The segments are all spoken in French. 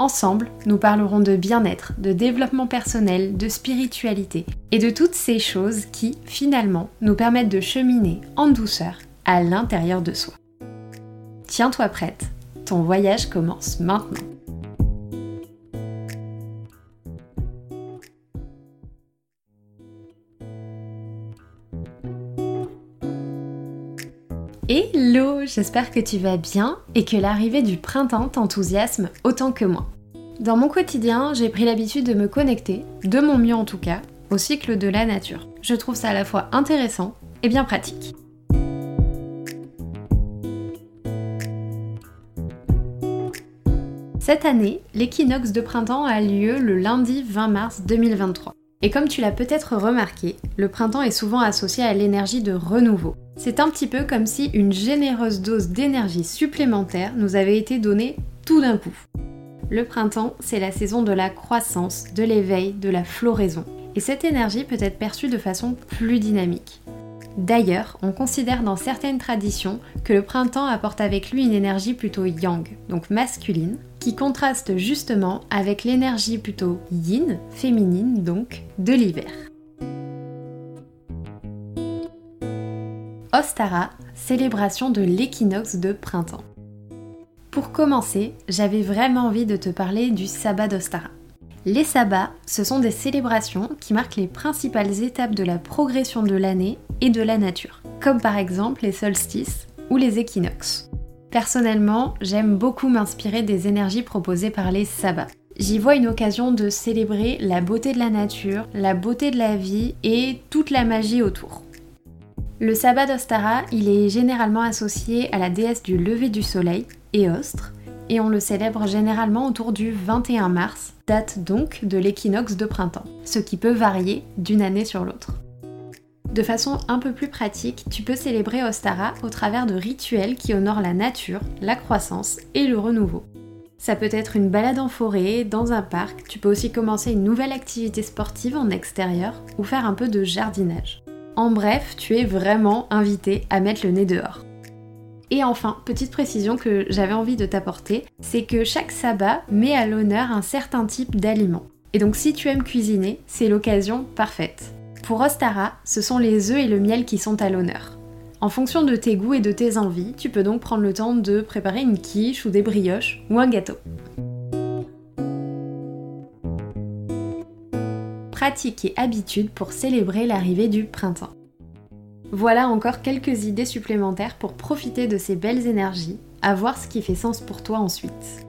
Ensemble, nous parlerons de bien-être, de développement personnel, de spiritualité et de toutes ces choses qui, finalement, nous permettent de cheminer en douceur à l'intérieur de soi. Tiens-toi prête, ton voyage commence maintenant. Hello, j'espère que tu vas bien et que l'arrivée du printemps t'enthousiasme autant que moi. Dans mon quotidien, j'ai pris l'habitude de me connecter, de mon mieux en tout cas, au cycle de la nature. Je trouve ça à la fois intéressant et bien pratique. Cette année, l'équinoxe de printemps a lieu le lundi 20 mars 2023. Et comme tu l'as peut-être remarqué, le printemps est souvent associé à l'énergie de renouveau. C'est un petit peu comme si une généreuse dose d'énergie supplémentaire nous avait été donnée tout d'un coup. Le printemps, c'est la saison de la croissance, de l'éveil, de la floraison. Et cette énergie peut être perçue de façon plus dynamique. D'ailleurs, on considère dans certaines traditions que le printemps apporte avec lui une énergie plutôt yang, donc masculine, qui contraste justement avec l'énergie plutôt yin, féminine donc, de l'hiver. Ostara, célébration de l'équinoxe de printemps. Pour commencer, j'avais vraiment envie de te parler du sabbat d'Ostara. Les sabbats, ce sont des célébrations qui marquent les principales étapes de la progression de l'année et de la nature, comme par exemple les solstices ou les équinoxes. Personnellement, j'aime beaucoup m'inspirer des énergies proposées par les sabbats. J'y vois une occasion de célébrer la beauté de la nature, la beauté de la vie et toute la magie autour. Le sabbat d'Ostara, il est généralement associé à la déesse du lever du soleil, Eostre, et on le célèbre généralement autour du 21 mars, date donc de l'équinoxe de printemps, ce qui peut varier d'une année sur l'autre. De façon un peu plus pratique, tu peux célébrer Ostara au travers de rituels qui honorent la nature, la croissance et le renouveau. Ça peut être une balade en forêt, dans un parc, tu peux aussi commencer une nouvelle activité sportive en extérieur ou faire un peu de jardinage. En bref, tu es vraiment invité à mettre le nez dehors. Et enfin, petite précision que j'avais envie de t'apporter, c'est que chaque sabbat met à l'honneur un certain type d'aliment. Et donc si tu aimes cuisiner, c'est l'occasion parfaite. Pour Ostara, ce sont les œufs et le miel qui sont à l'honneur. En fonction de tes goûts et de tes envies, tu peux donc prendre le temps de préparer une quiche ou des brioches ou un gâteau. pratique et habitude pour célébrer l'arrivée du printemps. Voilà encore quelques idées supplémentaires pour profiter de ces belles énergies, à voir ce qui fait sens pour toi ensuite.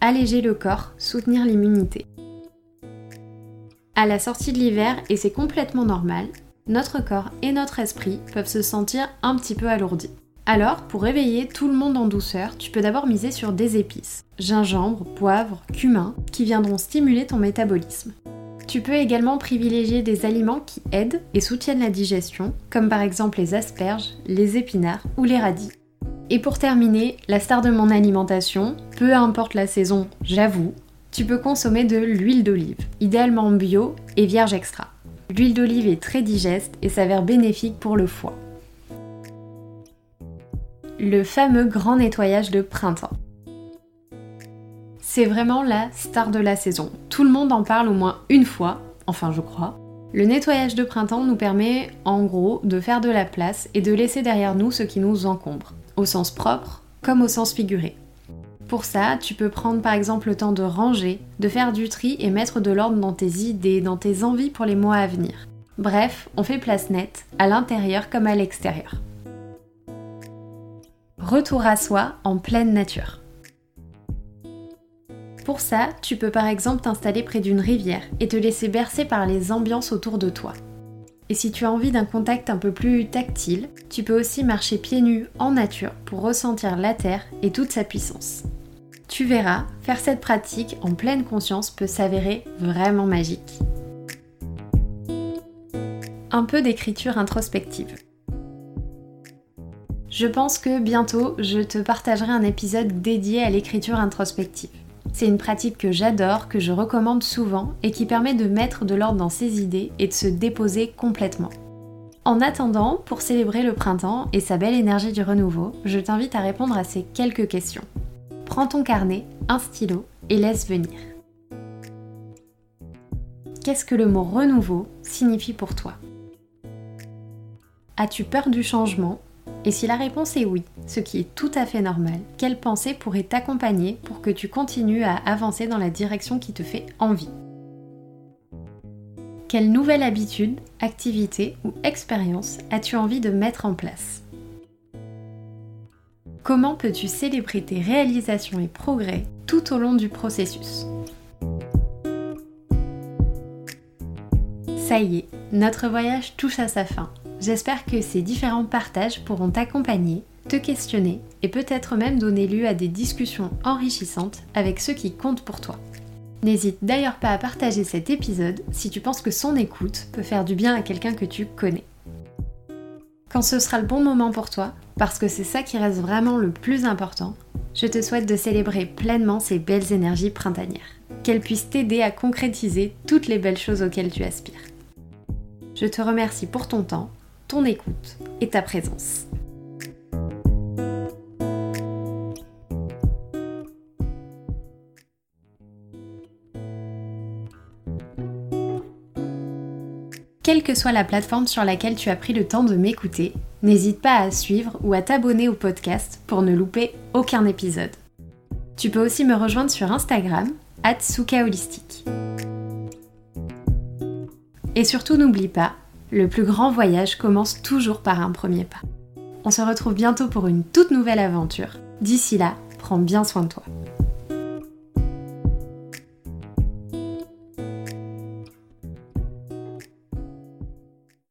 Alléger le corps, soutenir l'immunité. À la sortie de l'hiver, et c'est complètement normal, notre corps et notre esprit peuvent se sentir un petit peu alourdis. Alors, pour réveiller tout le monde en douceur, tu peux d'abord miser sur des épices, gingembre, poivre, cumin, qui viendront stimuler ton métabolisme. Tu peux également privilégier des aliments qui aident et soutiennent la digestion, comme par exemple les asperges, les épinards ou les radis. Et pour terminer, la star de mon alimentation, peu importe la saison, j'avoue, tu peux consommer de l'huile d'olive, idéalement bio et vierge extra. L'huile d'olive est très digeste et s'avère bénéfique pour le foie le fameux grand nettoyage de printemps. C'est vraiment la star de la saison. Tout le monde en parle au moins une fois, enfin je crois. Le nettoyage de printemps nous permet en gros de faire de la place et de laisser derrière nous ce qui nous encombre, au sens propre comme au sens figuré. Pour ça, tu peux prendre par exemple le temps de ranger, de faire du tri et mettre de l'ordre dans tes idées, dans tes envies pour les mois à venir. Bref, on fait place nette, à l'intérieur comme à l'extérieur. Retour à soi en pleine nature. Pour ça, tu peux par exemple t'installer près d'une rivière et te laisser bercer par les ambiances autour de toi. Et si tu as envie d'un contact un peu plus tactile, tu peux aussi marcher pieds nus en nature pour ressentir la terre et toute sa puissance. Tu verras, faire cette pratique en pleine conscience peut s'avérer vraiment magique. Un peu d'écriture introspective. Je pense que bientôt, je te partagerai un épisode dédié à l'écriture introspective. C'est une pratique que j'adore, que je recommande souvent et qui permet de mettre de l'ordre dans ses idées et de se déposer complètement. En attendant, pour célébrer le printemps et sa belle énergie du renouveau, je t'invite à répondre à ces quelques questions. Prends ton carnet, un stylo et laisse venir. Qu'est-ce que le mot renouveau signifie pour toi? As-tu peur du changement? Et si la réponse est oui, ce qui est tout à fait normal, quelle pensée pourrait t'accompagner pour que tu continues à avancer dans la direction qui te fait envie? Quelle nouvelle habitude, activité ou expérience as-tu envie de mettre en place? Comment peux-tu célébrer tes réalisations et progrès tout au long du processus? Ça y est, notre voyage touche à sa fin. J'espère que ces différents partages pourront t'accompagner, te questionner et peut-être même donner lieu à des discussions enrichissantes avec ceux qui comptent pour toi. N'hésite d'ailleurs pas à partager cet épisode si tu penses que son écoute peut faire du bien à quelqu'un que tu connais. Quand ce sera le bon moment pour toi, parce que c'est ça qui reste vraiment le plus important, je te souhaite de célébrer pleinement ces belles énergies printanières, qu'elles puissent t'aider à concrétiser toutes les belles choses auxquelles tu aspires. Je te remercie pour ton temps, ton écoute et ta présence. Quelle que soit la plateforme sur laquelle tu as pris le temps de m'écouter, n'hésite pas à suivre ou à t'abonner au podcast pour ne louper aucun épisode. Tu peux aussi me rejoindre sur Instagram, Holistique. Et surtout n'oublie pas, le plus grand voyage commence toujours par un premier pas. On se retrouve bientôt pour une toute nouvelle aventure. D'ici là, prends bien soin de toi.